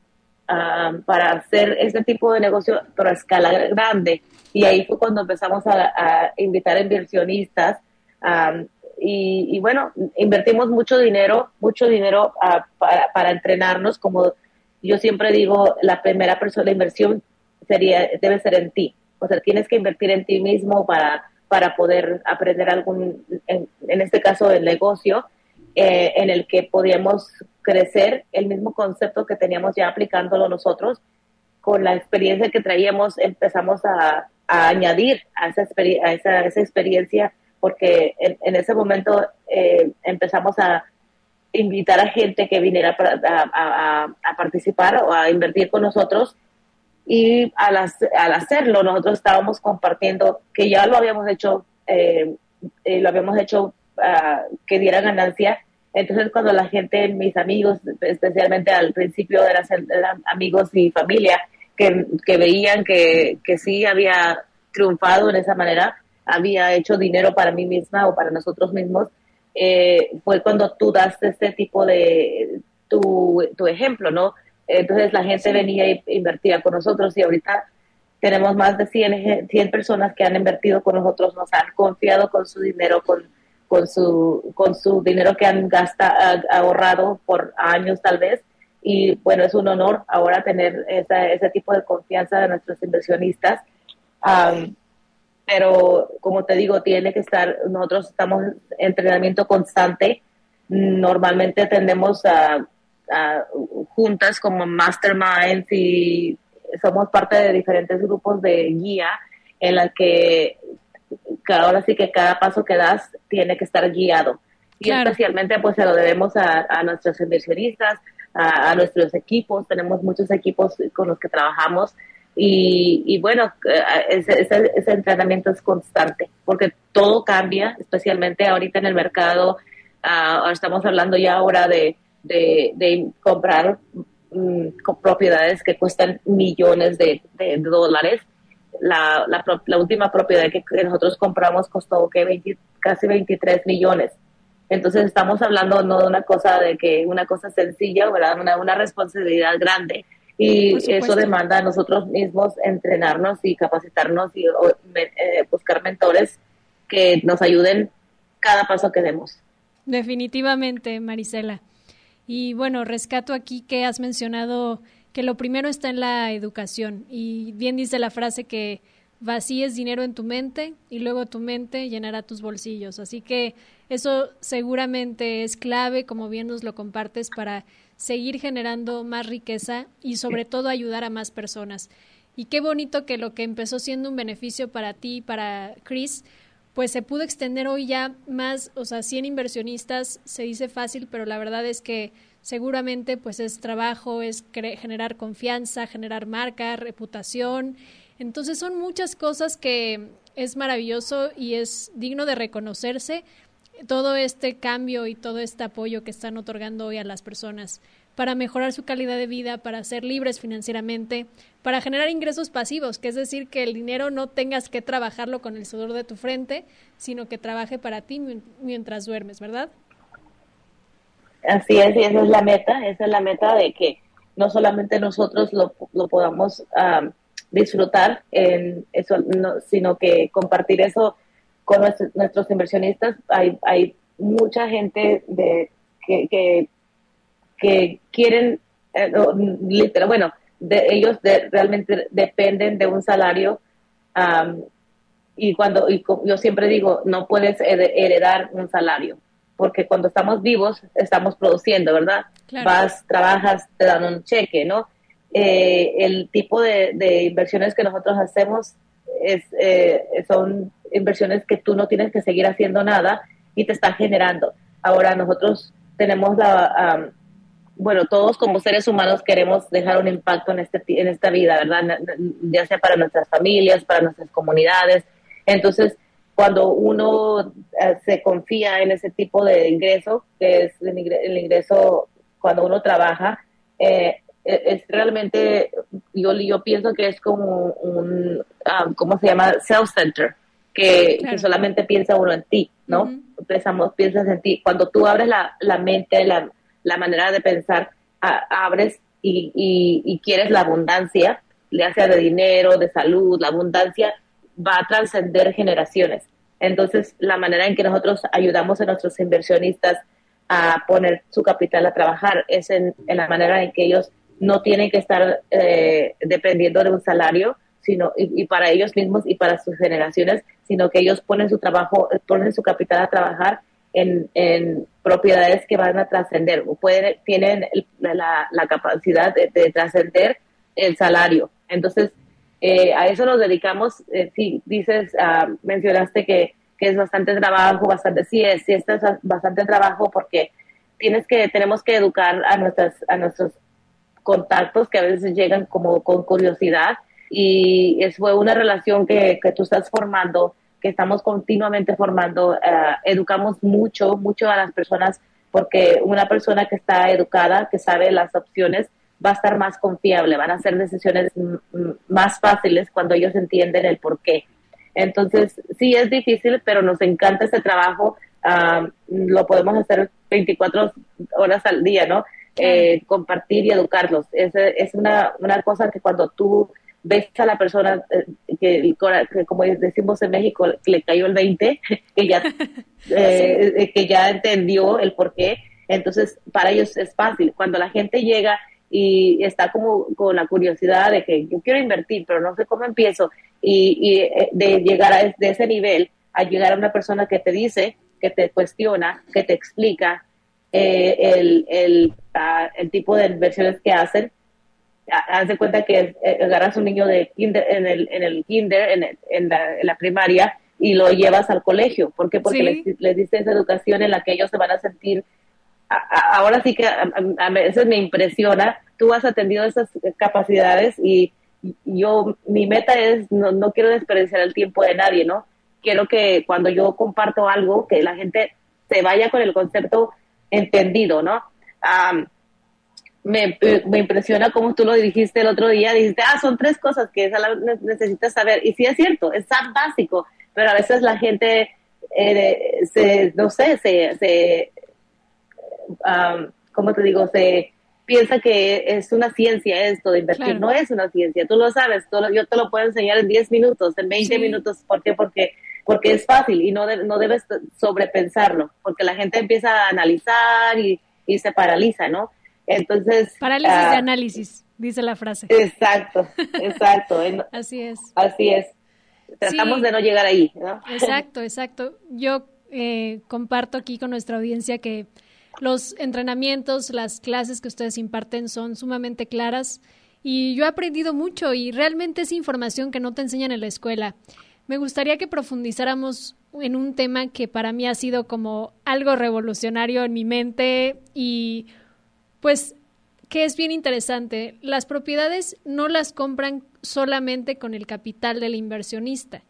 ah, para hacer este tipo de negocio, pero a escala grande. Y ahí fue cuando empezamos a, invitar inversionistas um, y, bueno, invertimos mucho dinero, mucho dinero ah, para, entrenarnos. Como yo siempre digo, la primera persona, de inversión sería, debe ser en ti. O sea, tienes que invertir en ti mismo para, para poder aprender algún, en, este caso, el negocio, eh, en el que podíamos crecer el mismo concepto que teníamos ya aplicándolo nosotros. Con la experiencia que traíamos, empezamos a, añadir a esa, a esa, esa experiencia porque en, ese momento eh, empezamos a invitar a gente que viniera a, participar o a invertir con nosotros y al, al, hacerlo nosotros estábamos compartiendo que ya lo habíamos hecho, eh, eh, lo habíamos hecho ah, que diera ganancia. Entonces cuando la gente, mis amigos, especialmente al principio eran, eran amigos y familia, que, veían que, sí había triunfado en esa manera, había hecho dinero para mí misma o para nosotros mismos, eh, fue cuando tú das este tipo de tu, ejemplo, ¿no? Entonces la gente venía e invertía con nosotros y ahorita tenemos más de 100, 100 personas que han invertido con nosotros, nos han confiado con su dinero, con, con, su, con su dinero que han gastado, ahorrado por años tal vez. Y bueno, es un honor ahora tener ese tipo de confianza de nuestros inversionistas. Pero como te digo, tiene que estar, nosotros estamos en entrenamiento constante, normalmente tendemos a, juntas como masterminds y somos parte de diferentes grupos de guía en las que ahora sí que cada paso que das tiene que estar guiado. Y especialmente pues se lo debemos a, nuestros inversionistas, a, a, nuestros equipos, tenemos muchos equipos con los que trabajamos y, bueno, ese, ese, entrenamiento es constante, porque todo cambia, especialmente ahorita en el mercado. Uh, estamos hablando ya ahora de, de, comprar mm, propiedades que cuestan millones de, dólares. La, la, última propiedad que, nosotros compramos costó que casi 23 millones. Entonces estamos hablando no de una cosa de que una cosa sencilla, ¿verdad? Una, una responsabilidad grande y eso demanda a nosotros mismos entrenarnos y capacitarnos y eh, buscar mentores que nos ayuden cada paso que demos. Definitivamente, Marisela. Y bueno, rescato aquí que has mencionado que lo primero está en la educación y bien dice la frase que vacíes dinero en tu mente y luego tu mente llenará tus bolsillos. Así que eso seguramente es clave, como bien nos lo compartes, para seguir generando más riqueza y sobre todo ayudar a más personas. Y qué bonito que lo que empezó siendo un beneficio para ti, para Chris, pues se pudo extender hoy ya más, o sea, 100 inversionistas, se dice fácil, pero la verdad es que seguramente pues es trabajo, es generar confianza, generar marca, reputación. Entonces son muchas cosas que es maravilloso y es digno de reconocerse todo este cambio y todo este apoyo que están otorgando hoy a las personas para mejorar su calidad de vida, para ser libres financieramente, para generar ingresos pasivos, que es decir, que el dinero no tengas que trabajarlo con el sudor de tu frente, sino que trabaje para ti mientras duermes, ¿verdad? Así es, y esa es la meta, esa es la meta de que no solamente nosotros lo, podamos disfrutar en eso, sino que compartir eso con nuestros, inversionistas. Hay, hay mucha gente de, que, que quieren, eh, literal, bueno, de, ellos realmente dependen de un salario. y cuando y yo siempre digo, no puedes heredar un salario, porque cuando estamos vivos estamos produciendo, ¿verdad? Vas, trabajas, te dan un cheque, ¿no? Eh, el tipo de, de, inversiones que nosotros hacemos es, eh, son inversiones que tú no tienes que seguir haciendo nada y te están generando. Ahora nosotros tenemos la, bueno, todos como seres humanos queremos dejar un impacto en, este, en esta vida, ¿verdad? Ya sea para nuestras familias, para nuestras comunidades. Entonces, cuando uno eh, se confía en ese tipo de ingreso, que es el ingreso cuando uno trabaja, eh, e, es realmente, yo, yo pienso que es como un, ah, ¿cómo se llama? Self-center que, solamente piensa uno en ti, ¿no? Pensamos, piensas en ti. Cuando tú abres la, la mente, la, la, manera de pensar, abres y, quieres la abundancia, ya sea de dinero, de salud, la abundancia va a trascender generaciones. Entonces, la manera en que nosotros ayudamos a nuestros inversionistas a poner su capital a trabajar es en, en la manera en que ellos no tienen que estar eh, dependiendo de un salario, sino y, para ellos mismos y para sus generaciones, sino que ellos ponen su trabajo, ponen su capital a trabajar en, propiedades que van a trascender, pueden, tienen la, capacidad de, trascender el salario. Entonces, eh, a eso nos dedicamos. Eh, si dices, ah, mencionaste que, que es bastante trabajo, bastante, sí es, sí es bastante trabajo porque tienes que, tenemos que educar a nuestras, a nuestros contactos que a veces llegan como con curiosidad y es una relación que, que tú estás formando, que estamos continuamente formando, eh, educamos mucho, mucho a las personas porque una persona que está educada, que sabe las opciones, va a estar más confiable, van a hacer decisiones más fáciles cuando ellos entienden el por qué. Entonces, sí es difícil, pero nos encanta ese trabajo. lo podemos hacer 24 horas al día, ¿no? Eh, compartir y educarlos. Es, es una, una cosa que cuando tú ves a la persona eh, que, como decimos en México, le cayó el 20, que ya, eh, que ya entendió el por qué, entonces para ellos es fácil. Cuando la gente llega y está como con la curiosidad de que yo quiero invertir, pero no sé cómo empiezo, y, eh, de llegar a de ese nivel a llegar a una persona que te dice, que te cuestiona, que te explica eh, el, el, ah, el, tipo de inversiones que hacen. Haz de cuenta que eh, agarras un niño de kinder, en, el, en el kinder, en, en, la, primaria, y lo llevas al colegio. ¿Por qué? Porque les, les dices esa educación en la que ellos se van a sentir ahora sí que a, veces me impresiona, tú has atendido esas capacidades y yo, mi meta es, no, no quiero desperdiciar el tiempo de nadie, ¿no? Quiero que cuando yo comparto algo, que la gente se vaya con el concepto entendido, ¿no? Me, me, impresiona como tú lo dijiste el otro día, dijiste, ah, son tres cosas que necesitas saber. Y sí es cierto, es tan básico, pero a veces la gente, eh, se, no sé, se, se um, ¿cómo te digo? Se piensa que es una ciencia esto de invertir. No es una ciencia, tú lo sabes, yo te lo puedo enseñar en 10 minutos, en 20 minutos. ¿Por qué? Porque, porque es fácil y no, no debes sobrepensarlo, porque la gente empieza a analizar y, y se paraliza, ¿no? Entonces... Parálisis de ah, análisis, dice la frase. Exacto, exacto. así es. Así es. Tratamos de no llegar ahí, ¿no? Exacto, exacto. Yo eh, comparto aquí con nuestra audiencia que los entrenamientos, las clases que ustedes imparten son sumamente claras y yo he aprendido mucho y realmente es información que no te enseñan en la escuela. Me gustaría que profundizáramos en un tema que para mí ha sido como algo revolucionario en mi mente y pues que es bien interesante. Las propiedades no las compran solamente con el capital del inversionista,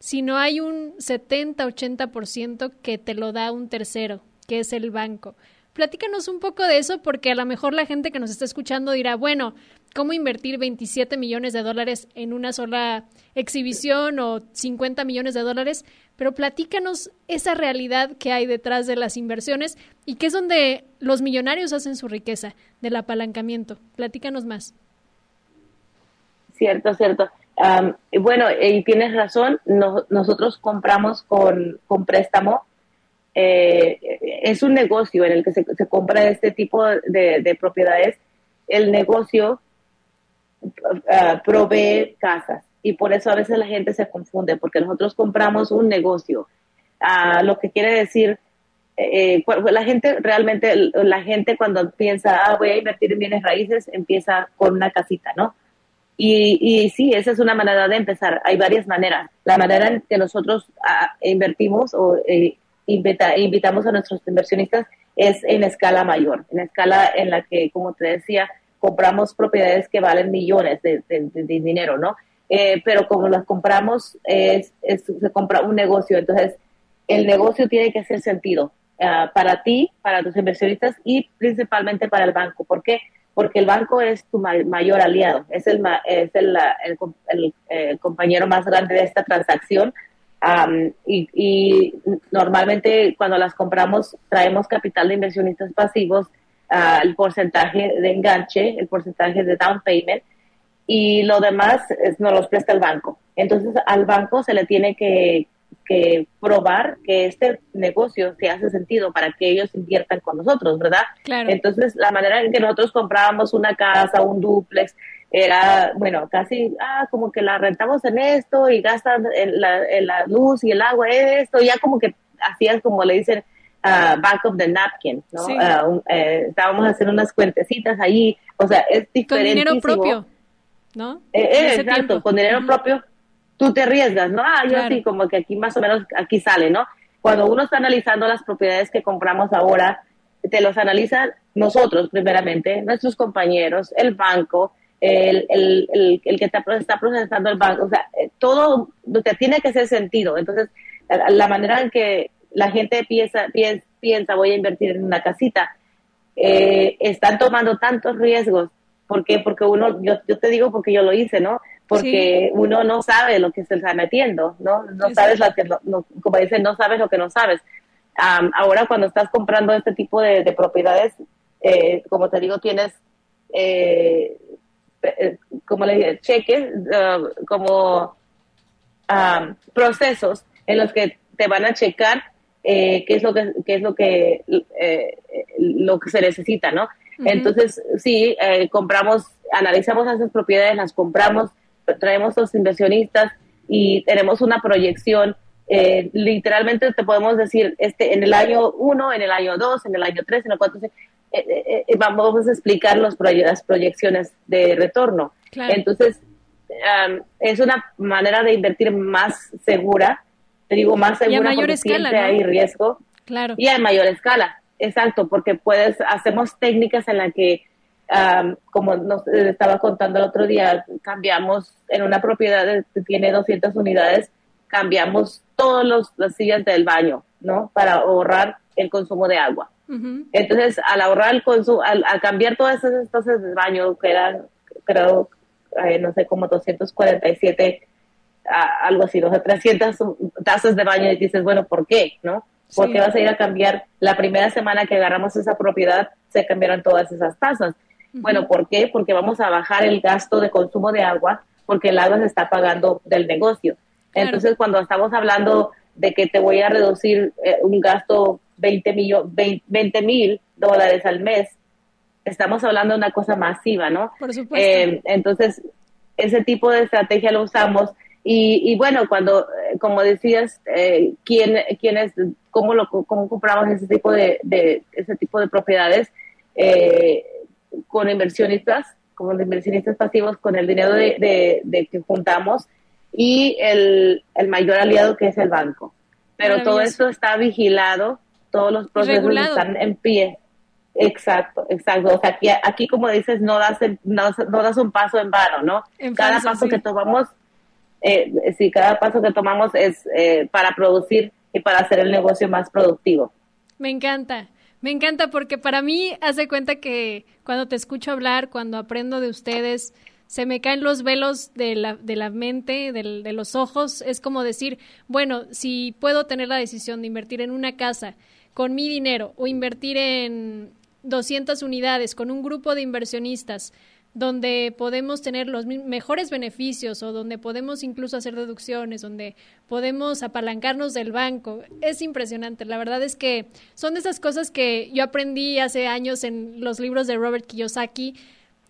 sino hay un 70-80% que te lo da un tercero, que es el banco. Platícanos un poco de eso porque a lo mejor la gente que nos está escuchando dirá, bueno, ¿cómo invertir 27 millones de dólares en una sola exhibición o 50 millones de dólares? Pero platícanos esa realidad que hay detrás de las inversiones y que es donde los millonarios hacen su riqueza, del apalancamiento. Platícanos más. Cierto, cierto. bueno, y tienes razón, nosotros compramos con, con préstamo eh, es un negocio en el que se, compra este tipo de, propiedades. El negocio uh, provee casas y por eso a veces la gente se confunde, porque nosotros compramos un negocio. Uh, lo que quiere decir, eh, la gente realmente, la gente cuando piensa, ah, voy a invertir en bienes raíces, empieza con una casita, ¿no? Y, y, sí, esa es una manera de empezar. Hay varias maneras. La manera en que nosotros uh, invertimos o eh, invitamos a nuestros inversionistas es en escala mayor, en escala en la que, como te decía, compramos propiedades que valen millones de, dinero, ¿no? Eh, pero como las compramos, es, se compra un negocio, entonces el negocio tiene que hacer sentido ah, para ti, para tus inversionistas y principalmente para el banco. ¿Por qué? Porque el banco es tu mayor aliado, es el, es el, el compañero más grande de esta transacción y, normalmente cuando las compramos traemos capital de inversionistas pasivos, uh, el porcentaje de enganche, el porcentaje de down payment y lo demás es, nos los presta el banco. Entonces al banco se le tiene que, que probar que este negocio se hace sentido para que ellos inviertan con nosotros, ¿verdad? Claro. Entonces la manera en que nosotros comprábamos una casa, un duplex, era, bueno, casi, ah, como que la rentamos en esto y gastan en la, en la luz y el agua en esto, ya como que hacían como le dicen, uh, back of the napkin, ¿no? Ah, eh, estábamos haciendo unas cuentecitas ahí, o sea, es diferente. Con dinero propio, ¿no? Eh, eh exacto, con dinero propio, tú te arriesgas, ¿no? Ah, yo sí, como que aquí más o menos, aquí sale, ¿no? Cuando uno está analizando las propiedades que compramos ahora, te los analizan nosotros primeramente, nuestros compañeros, el banco, el, el, el, el que está, procesando el banco, o sea, eh, todo te tiene que hacer sentido. Entonces, la, manera en que la gente piensa, piensa, piensa, voy a invertir en una casita, eh, están tomando tantos riesgos. ¿Por qué? Porque uno, yo, yo te digo porque yo lo hice, ¿no? Porque uno no sabe lo que se está metiendo, ¿no? No sabes lo que, como dicen, no sabes lo que no sabes. ahora cuando estás comprando este tipo de, propiedades, eh, como te digo, tienes, eh, eh, como le dije, cheques, uh, como procesos en los que te van a checar qué es lo que, qué es lo que, lo que se necesita, ¿no? Entonces, sí, compramos, analizamos esas propiedades, las compramos, traemos los inversionistas y tenemos una proyección. Eh, literalmente te podemos decir, este, en el año 1, en el año 2, en el año 3, en el 4, eh, eh, vamos a explicar los las proyecciones de retorno. Entonces, es una manera de invertir más segura, te digo más segura y a mayor escala, hay riesgo. Claro. Y a mayor escala, exacto, porque puedes, hacemos técnicas en las que como nos estaba contando el otro día, cambiamos en una propiedad que tiene 200 unidades, cambiamos todas las sillas del baño, ¿no? Para ahorrar el consumo de agua. Entonces, al ahorrar el consumo, al, cambiar todas esas tazas de baño, que eran, creo, eh, no sé, como 247, algo así, 300 tazas de baño, y dices, bueno, ¿por qué? ¿No? ¿Por qué vas a ir a cambiar? La primera semana que agarramos esa propiedad, se cambiaron todas esas tazas. Bueno, ¿por qué? Porque vamos a bajar el gasto de consumo de agua porque el agua se está pagando del negocio. Entonces, cuando estamos hablando de que te voy a reducir eh, un gasto 20 mil dólares al mes, estamos hablando de una cosa masiva, ¿no? Por supuesto. Eh, entonces, ese tipo de estrategia lo usamos. Y, bueno, cuando, eh, como decías, ¿quién, quién es, cómo, lo, cómo compramos ese tipo de, de ese tipo de propiedades? Eh, con inversionistas, como inversionistas pasivos, con el dinero de, que juntamos y el, mayor aliado que es el banco. Pero todo eso está vigilado, todos los procesos están en pie. Exacto, exacto. O sea, aquí, aquí como dices, no das, no, das un paso en vano, ¿no? cada paso que tomamos, eh, sí, cada paso que tomamos es eh, para producir y para hacer el negocio más productivo. Me encanta. Me encanta porque para mí hace cuenta que cuando te escucho hablar, cuando aprendo de ustedes, se me caen los velos de la, de la mente, de los ojos. Es como decir, bueno, si puedo tener la decisión de invertir en una casa con mi dinero o invertir en 200 unidades con un grupo de inversionistas donde podemos tener los mejores beneficios o donde podemos incluso hacer deducciones, donde podemos apalancarnos del banco. Es impresionante. La verdad es que son de esas cosas que yo aprendí hace años en los libros de Robert Kiyosaki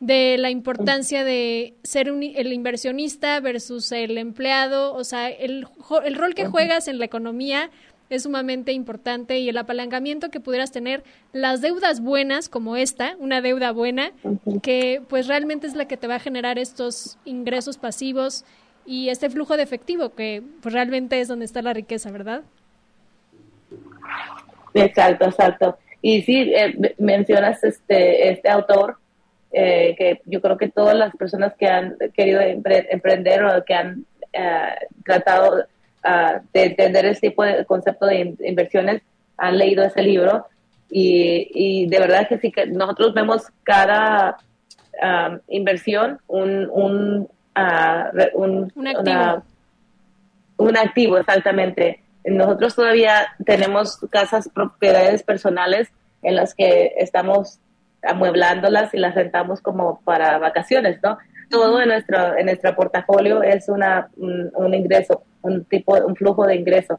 de la importancia de ser el inversionista versus el empleado, o sea, el, el rol que juegas en la economía es sumamente importante y el apalancamiento que pudieras tener, las deudas buenas como esta, una deuda buena, que pues realmente es la que te va a generar estos ingresos pasivos y este flujo de efectivo, que pues realmente es donde está la riqueza, ¿verdad? Exacto, exacto. Y sí, eh, mencionas este, este autor, eh, que yo creo que todas las personas que han querido emprender o que han eh, tratado de entender ese tipo de concepto de inversiones han leído ese libro y, y de verdad que sí que nosotros vemos cada inversión un, un, un, activo. un activo, exactamente. Nosotros todavía tenemos casas, propiedades personales en las que estamos amueblándolas y las rentamos como para vacaciones, ¿no? Todo en nuestro, en nuestro portafolio es una, un, ingreso, un tipo, un flujo de ingreso,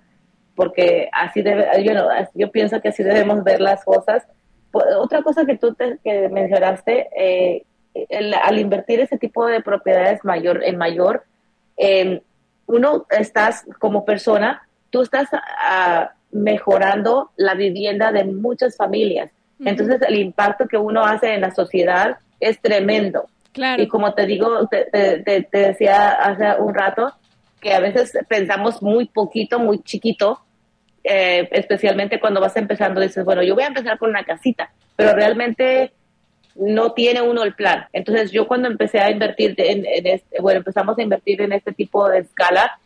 porque así debe, yo, yo pienso que así debemos ver las cosas. Otra cosa que tú te, que mencionaste, eh, al invertir ese tipo de propiedades mayor en mayor, em, uno estás como persona, tú estás ah, mejorando la vivienda de muchas familias. Entonces el impacto que uno hace en la sociedad es tremendo. Y como te digo, te, te, decía hace un rato, que a veces pensamos muy poquito, muy chiquito, eh, especialmente cuando vas empezando, dices, bueno, yo voy a empezar con una casita, pero realmente no tiene uno el plan. Entonces yo cuando empecé a invertir en, este, bueno, empezamos a invertir en este tipo de escala,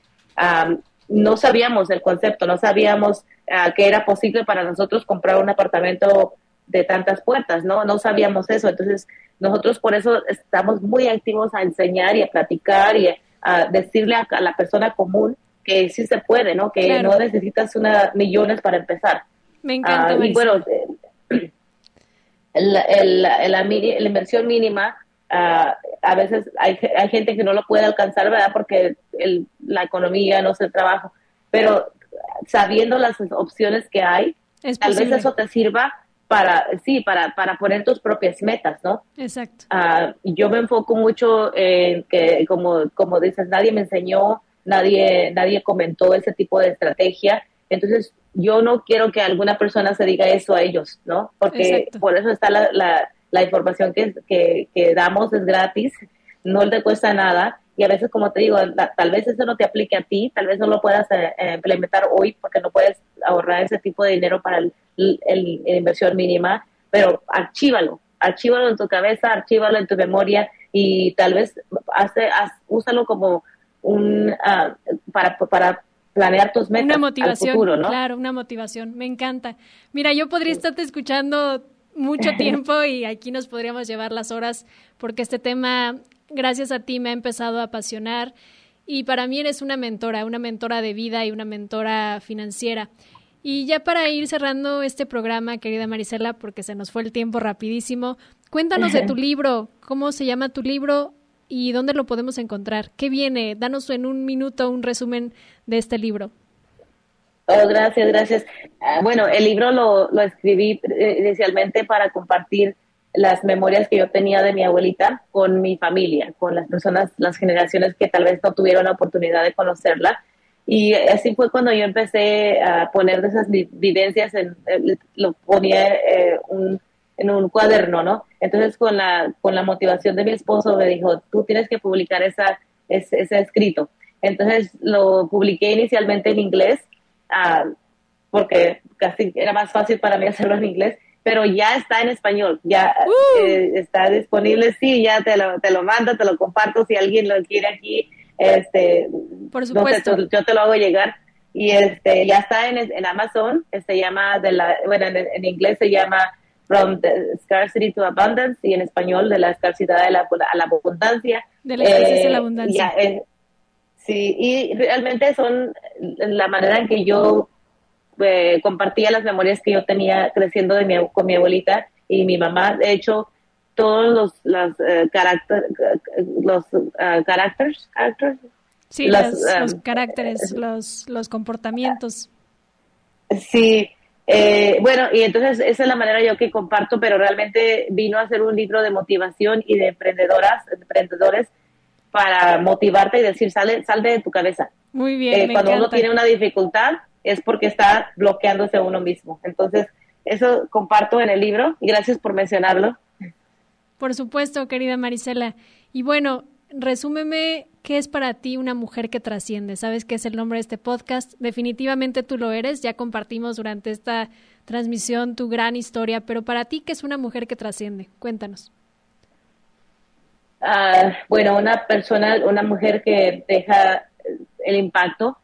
no sabíamos el concepto, no sabíamos uh, que era posible para nosotros comprar un apartamento de tantas puertas, ¿no? No sabíamos eso. Entonces nosotros por eso estamos muy activos a enseñar y a platicar y a, decirle a, la persona común que sí se puede, ¿no? Que no necesitas una millones para empezar. Me encanta. Uh, y bueno, la, la, inversión mínima, ah, a veces hay, hay, gente que no lo puede alcanzar, ¿verdad? Porque la economía, no sé, el trabajo, pero sabiendo las opciones que hay, tal vez eso te sirva para, sí, para, para poner tus propias metas, ¿no? Exacto. Uh, yo me enfoco mucho en que, como, como dices, nadie me enseñó, nadie, nadie comentó ese tipo de estrategia, entonces yo no quiero que alguna persona se diga eso a ellos, ¿no? Porque por eso está la, la, información que, que, damos, es gratis, no te cuesta nada. Y a veces, como te digo, tal vez eso no te aplique a ti, tal vez no lo puedas eh, eh, implementar hoy porque no puedes ahorrar ese tipo de dinero para el, el, inversión mínima, pero archívalo, archívalo en tu cabeza, archívalo en tu memoria y tal vez hace, úsalo como un, uh, para, para planear tus metas. Una motivación, claro, una motivación, me encanta. Mira, yo podría estarte escuchando mucho tiempo y aquí nos podríamos llevar las horas porque este tema, gracias a ti, me ha empezado a apasionar y para mí eres una mentora, una mentora de vida y una mentora financiera. Y ya para ir cerrando este programa, querida Marisela, porque se nos fue el tiempo rapidísimo, cuéntanos de tu libro, cómo se llama tu libro y dónde lo podemos encontrar. ¿Qué viene? Danos en un minuto un resumen de este libro. Oh, gracias, gracias. Ah, bueno, el libro lo, lo escribí eh, inicialmente para compartir las memorias que yo tenía de mi abuelita con mi familia, con las personas, las generaciones que tal vez no tuvieron la oportunidad de conocerla. Y así fue cuando yo empecé a poner esas vivencias, en, lo ponía eh, un, en un cuaderno, ¿no? Entonces con la, con la motivación de mi esposo me dijo, tú tienes que publicar esa, ese, ese escrito. Entonces lo publiqué inicialmente en inglés, ah, porque casi era más fácil para mí hacerlo en inglés, pero ya está en español, ya uh. eh, está disponible, sí, ya te lo, te lo mando, te lo comparto si alguien lo quiere aquí, este, por supuesto, yo te lo hago llegar y este ya está en, en Amazon, se este, llama de la, bueno, en inglés se llama From the Scarcity to Abundance y en español de la escarcidad a la, a la abundancia. De la escasez a la eh, abundancia. Eh, sí, y realmente son la manera en que yo eh, compartía las memorias que yo tenía creciendo de mi, con mi abuelita y mi mamá. De hecho, todos los, los, los caracteres, Sí, los, los caracteres, los, los comportamientos. Sí, eh, bueno, y entonces esa es la manera yo que comparto, pero realmente vino a ser un libro de motivación y de emprendedoras, emprendedores para motivarte y decir, sale, sal de tu cabeza. Muy bien. Eh, cuando uno tiene una dificultad es porque está bloqueándose uno mismo. Entonces, eso comparto en el libro y gracias por mencionarlo. Por supuesto, querida Marisela. Y bueno, resúmeme qué es para ti una mujer que trasciende. Sabes que es el nombre de este podcast. Definitivamente tú lo eres. Ya compartimos durante esta transmisión tu gran historia, pero para ti, ¿qué es una mujer que trasciende? Cuéntanos. Ah, bueno, una persona, una mujer que deja el impacto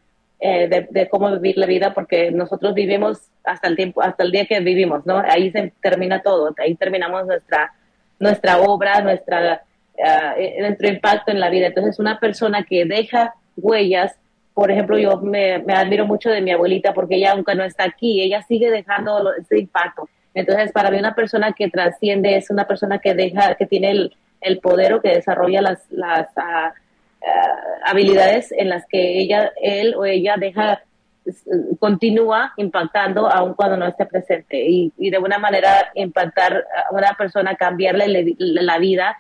eh, de, cómo vivir la vida, porque nosotros vivimos hasta el tiempo, hasta el día que vivimos, ¿no? Ahí se termina todo, ahí terminamos nuestra, nuestra obra, nuestra uh, nuestro impacto en la vida. Entonces, una persona que deja huellas, por ejemplo, yo me, admiro mucho de mi abuelita porque ella, aunque no está aquí, ella sigue dejando ese impacto. Entonces, para mí, una persona que trasciende es una persona que deja, que tiene el, el poder o que desarrolla las, las ah, ah, habilidades en las que ella, él o ella deja continúa impactando aun cuando no esté presente y, de alguna manera impactar a una persona, cambiarle la vida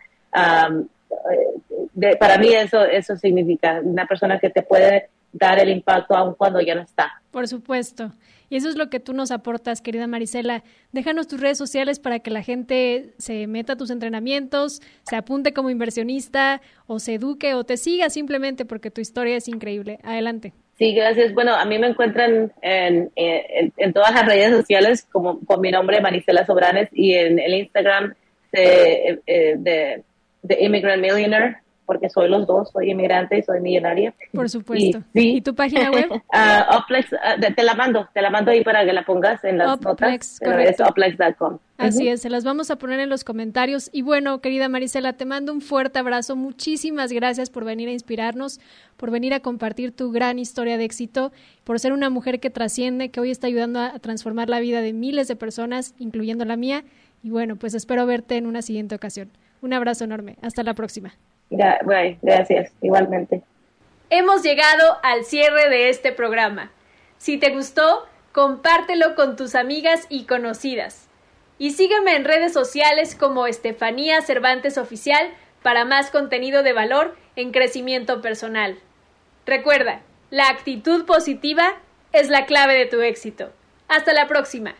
para mí eso, eso significa una persona que te puede dar el impacto aun cuando ya no está. Por supuesto. Y eso es lo que tú nos aportas, querida Marisela. Déjanos tus redes sociales para que la gente se meta a tus entrenamientos, se apunte como inversionista o se eduque o te siga simplemente porque tu historia es increíble. Adelante. Sí, gracias. Bueno, a mí me encuentran en, en, todas las redes sociales como con mi nombre, Marisela Sobranes, y en el Instagram de, eh, de, de Immigrant Millionaire porque soy los dos, soy inmigrante y soy millonaria. Por supuesto. ¿Y tu página web? Uh, Oplex, te la mando, te la mando ahí para que la pongas en las notas. Es oplex.com. Así es, se las vamos a poner en los comentarios. Y bueno, querida Marisela, te mando un fuerte abrazo. Muchísimas gracias por venir a inspirarnos, por venir a compartir tu gran historia de éxito, por ser una mujer que trasciende, que hoy está ayudando a transformar la vida de miles de personas, incluyendo la mía. Y bueno, pues espero verte en una siguiente ocasión. Un abrazo enorme. Hasta la próxima gracias, igualmente. Hemos llegado al cierre de este programa. Si te gustó, compártelo con tus amigas y conocidas. Y sígueme en redes sociales como Estefanía Cervantes Oficial para más contenido de valor en crecimiento personal. Recuerda, la actitud positiva es la clave de tu éxito. Hasta la próxima.